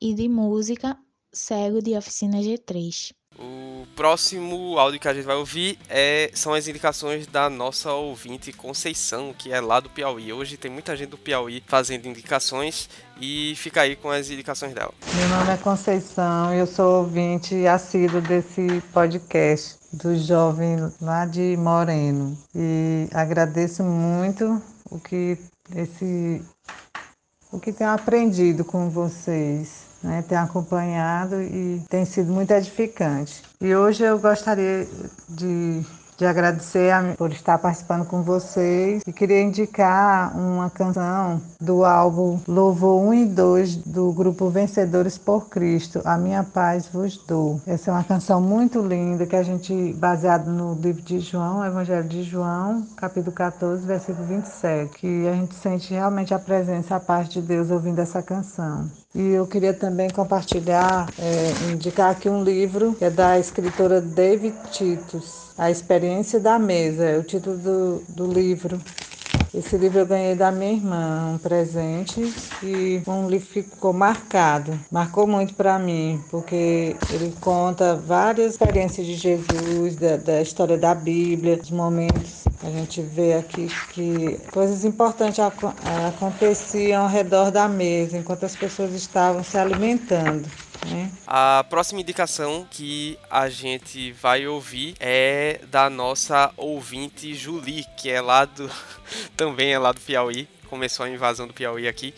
E de música, cego de oficina G3. O próximo áudio que a gente vai ouvir é, são as indicações da nossa ouvinte Conceição, que é lá do Piauí. Hoje tem muita gente do Piauí fazendo indicações e fica aí com as indicações dela. Meu nome é Conceição e eu sou ouvinte assíduo desse podcast do jovem lá de Moreno. E agradeço muito o que esse o que tenho aprendido com vocês né, tem acompanhado e tem sido muito edificante. E hoje eu gostaria de de agradecer por estar participando com vocês e queria indicar uma canção do álbum Louvor 1 e 2 do grupo Vencedores por Cristo, A Minha Paz Vos Dou. Essa é uma canção muito linda que a gente, baseado no livro de João, Evangelho de João, capítulo 14, versículo 27, que a gente sente realmente a presença, a paz de Deus ouvindo essa canção. E eu queria também compartilhar, é, indicar aqui um livro que é da escritora David Titus, A Experiência da Mesa, é o título do, do livro. Esse livro eu ganhei da minha irmã, um presente, e um livro ficou marcado. Marcou muito para mim, porque ele conta várias experiências de Jesus, da, da história da Bíblia, os momentos a gente vê aqui que coisas importantes aconteciam ao redor da mesa, enquanto as pessoas estavam se alimentando. Né? A próxima indicação que a gente vai ouvir é da nossa ouvinte Julie, que é lá do. também é lá do Piauí. Começou a invasão do Piauí aqui.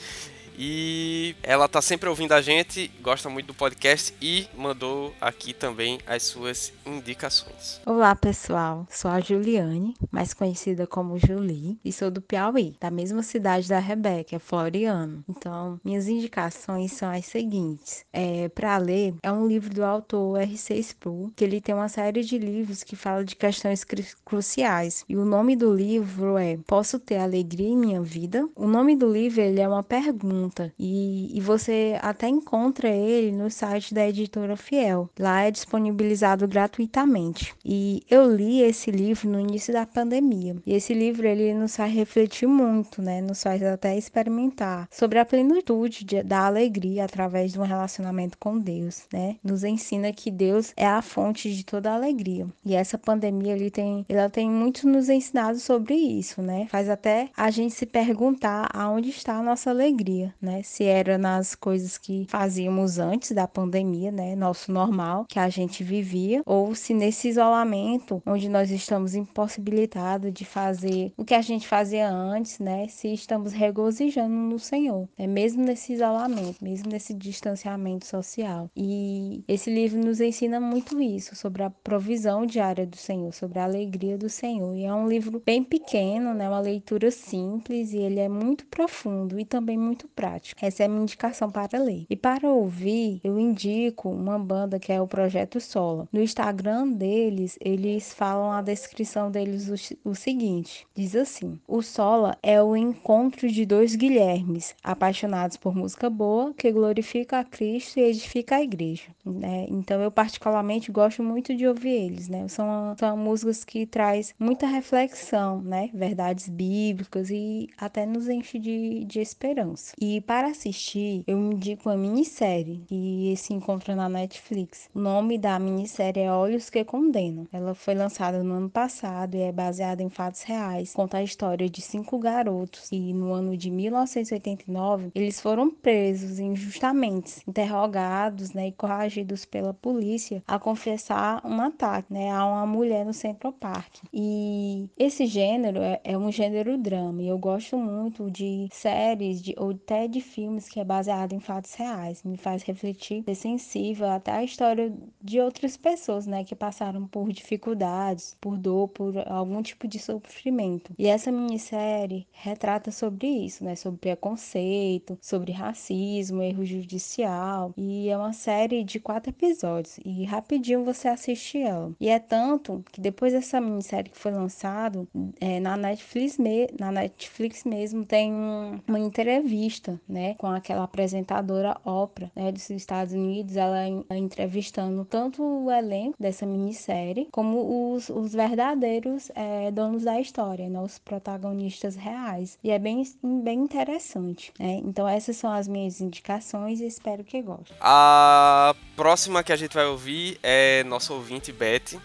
E ela tá sempre ouvindo a gente, gosta muito do podcast e mandou aqui também as suas indicações. Olá, pessoal. Sou a Juliane, mais conhecida como Julie, e sou do Piauí, da mesma cidade da Rebeca, Floriano. Então, minhas indicações são as seguintes. É, para ler, é um livro do autor R.C. Sproul, que ele tem uma série de livros que fala de questões cruciais. E o nome do livro é Posso ter alegria em minha vida? O nome do livro ele é uma pergunta e, e você até encontra ele no site da editora Fiel. Lá é disponibilizado gratuitamente. E eu li esse livro no início da pandemia. E esse livro ele nos faz refletir muito, né? Nos faz até experimentar sobre a plenitude de, da alegria através de um relacionamento com Deus, né? Nos ensina que Deus é a fonte de toda alegria. E essa pandemia ele tem, ela tem muito nos ensinado sobre isso, né? Faz até a gente se perguntar aonde está a nossa alegria, né? Se era nas coisas que fazíamos antes da pandemia, né? Nosso normal que a gente vivia, ou se nesse isolamento onde nós estamos impossibilitados de fazer o que a gente fazia antes, né? Se estamos regozijando no Senhor, é mesmo nesse isolamento, mesmo nesse distanciamento social. E esse livro nos ensina muito isso sobre a provisão diária do Senhor, sobre a alegria do Senhor. E é um livro bem pequeno, né? Uma leitura simples e ele é muito profundo e também muito prático. Essa é a minha indicação para ler. E para ouvir, eu indico uma banda que é o Projeto Sola. No Instagram deles, eles falam a descrição deles o, o seguinte: diz assim: O Sola é o encontro de dois Guilhermes, apaixonados por música boa, que glorifica a Cristo e edifica a igreja. Né? Então eu particularmente gosto muito de ouvir eles, né? São, são músicas que traz muita reflexão, né? Verdades bíblicas e até nos enche de, de esperança. E para assistir, eu indico uma minissérie que se encontra na Netflix. O nome da minissérie é Olhos que Condenam. Ela foi lançada no ano passado e é baseada em fatos reais. Conta a história de cinco garotos e no ano de 1989 eles foram presos injustamente, interrogados né, e coagidos pela polícia a confessar um ataque né, a uma mulher no Central Park. E esse gênero é, é um gênero drama e eu gosto muito de séries de, ou até de filmes que é baseado em fatos reais. Me faz refletir, ser sensível até a história de outras pessoas, né, que passaram por dificuldades, por dor, por algum tipo de sofrimento. E essa minissérie retrata sobre isso, né, sobre preconceito, sobre racismo, erro judicial. E é uma série de quatro episódios e rapidinho você assiste ela. E é tanto que depois dessa minissérie que foi lançado é, na Netflix, me, na Netflix mesmo tem um, uma entrevista, né, com aquela apresentadora Oprah, né, dos Estados Unidos, ela, entrevistando tanto o elenco dessa minissérie como os, os verdadeiros é, donos da história, né, os protagonistas reais. E é bem, bem interessante, né? Então essas são as minhas indicações e espero que gostem. A próxima que a gente vai ouvir é nossa ouvinte Beth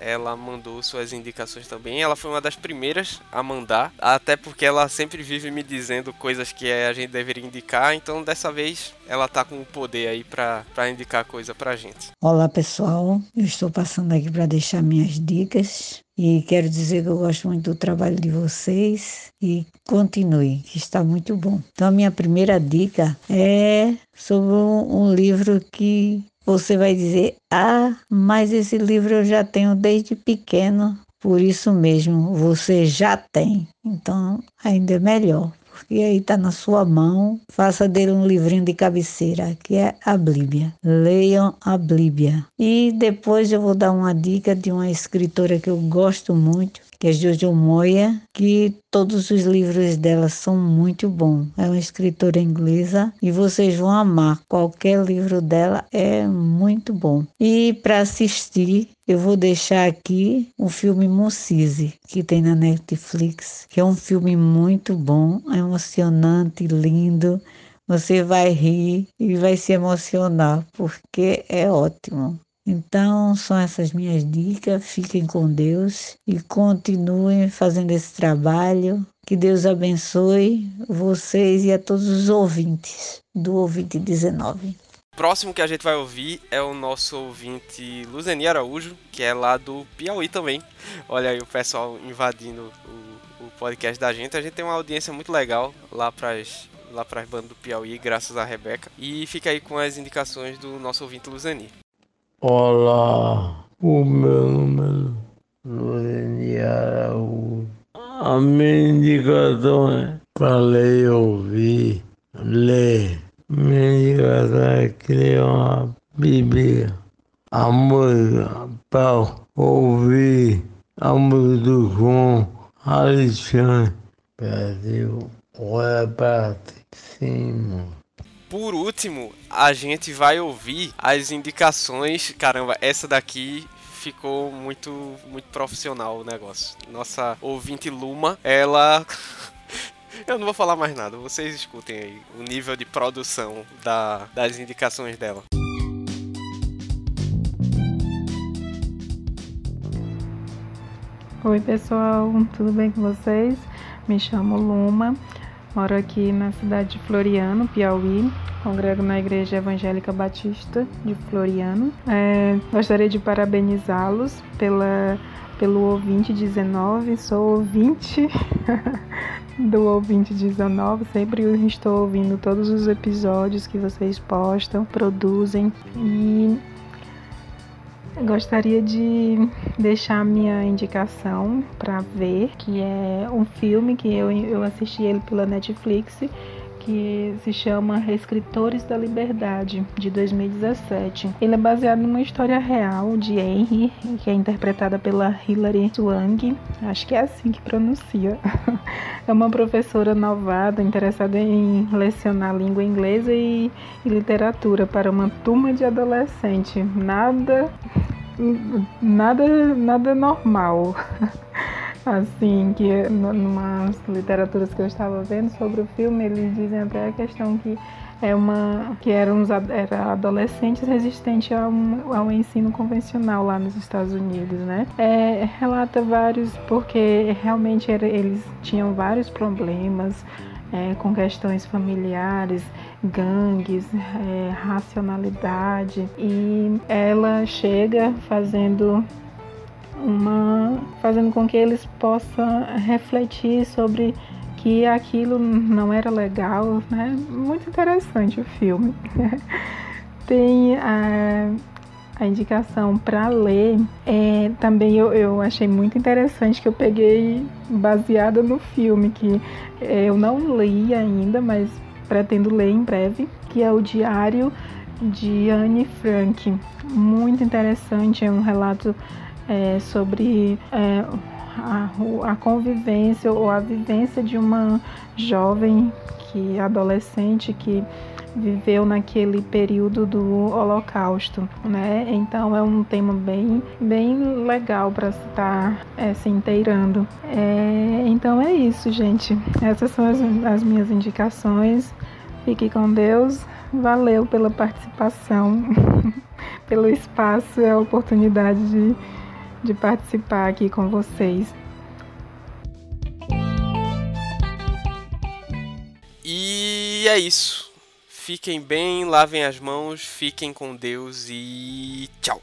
ela mandou suas indicações também. Ela foi uma das primeiras a mandar, até porque ela sempre vive me dizendo coisas que a gente deveria indicar, então dessa vez ela tá com o poder aí para indicar coisa pra gente. Olá pessoal, eu estou passando aqui para deixar minhas dicas e quero dizer que eu gosto muito do trabalho de vocês e continue, que está muito bom. Então, a minha primeira dica é sobre um livro que você vai dizer: Ah, mas esse livro eu já tenho desde pequeno, por isso mesmo você já tem. Então, ainda é melhor porque aí está na sua mão. Faça dele um livrinho de cabeceira, que é a Bíblia. Leiam a Bíblia. E depois eu vou dar uma dica de uma escritora que eu gosto muito, que é Jojo Moya, que todos os livros dela são muito bons. É uma escritora inglesa e vocês vão amar. Qualquer livro dela é muito bom. E para assistir, eu vou deixar aqui o filme Mocise, que tem na Netflix, que é um filme muito bom, é emocionante, lindo. Você vai rir e vai se emocionar, porque é ótimo. Então, são essas minhas dicas. Fiquem com Deus e continuem fazendo esse trabalho. Que Deus abençoe vocês e a todos os ouvintes do Ouvinte 19. Próximo que a gente vai ouvir é o nosso ouvinte Luzeni Araújo, que é lá do Piauí também. Olha aí o pessoal invadindo o, o podcast da gente. A gente tem uma audiência muito legal lá para lá para as bandas do Piauí, graças a Rebeca. E fica aí com as indicações do nosso ouvinte Luzani. Olá, o meu número Luzani Araújo. A minha indicação é para ler e ouvir, ler. Minha indicação é criar uma bíblia. A música para ouvir a música do João Alexandre. Brasil, olha para cima. Por último, a gente vai ouvir as indicações. Caramba, essa daqui ficou muito muito profissional o negócio. Nossa ouvinte Luma, ela Eu não vou falar mais nada, vocês escutem aí o nível de produção da, das indicações dela. Oi pessoal, tudo bem com vocês? Me chamo Luma, moro aqui na cidade de Floriano, Piauí, congrego na Igreja Evangélica Batista de Floriano. É, gostaria de parabenizá-los pela, pelo ouvinte 19, sou ouvinte do ouvinte 19, sempre estou ouvindo todos os episódios que vocês postam, produzem e Gostaria de deixar minha indicação para ver, que é um filme que eu, eu assisti ele pela Netflix, que se chama Escritores da Liberdade, de 2017. Ele é baseado numa história real de Henry, que é interpretada pela Hilary Swank, acho que é assim que pronuncia. É uma professora novada interessada em lecionar língua inglesa e, e literatura para uma turma de adolescente. Nada nada nada normal. assim, que numas literaturas que eu estava vendo sobre o filme, eles dizem até a questão que é uma que eram uns era adolescentes resistentes ao, ao ensino convencional lá nos Estados Unidos, né? É, relata vários porque realmente era, eles tinham vários problemas é, com questões familiares, gangues, é, racionalidade e ela chega fazendo uma fazendo com que eles possam refletir sobre que aquilo não era legal, né? Muito interessante o filme. Tem a, a indicação para ler. É, também eu, eu achei muito interessante que eu peguei baseada no filme, que é, eu não li ainda, mas pretendo ler em breve, que é o Diário de Anne Frank. Muito interessante, é um relato é, sobre é, a, a convivência ou a vivência de uma jovem que adolescente que viveu naquele período do Holocausto, né? Então é um tema bem, bem legal para estar é, se inteirando. É, então é isso, gente. Essas são as, as minhas indicações. Fique com Deus. Valeu pela participação, pelo espaço e a oportunidade de de participar aqui com vocês. E é isso. Fiquem bem, lavem as mãos, fiquem com Deus e tchau.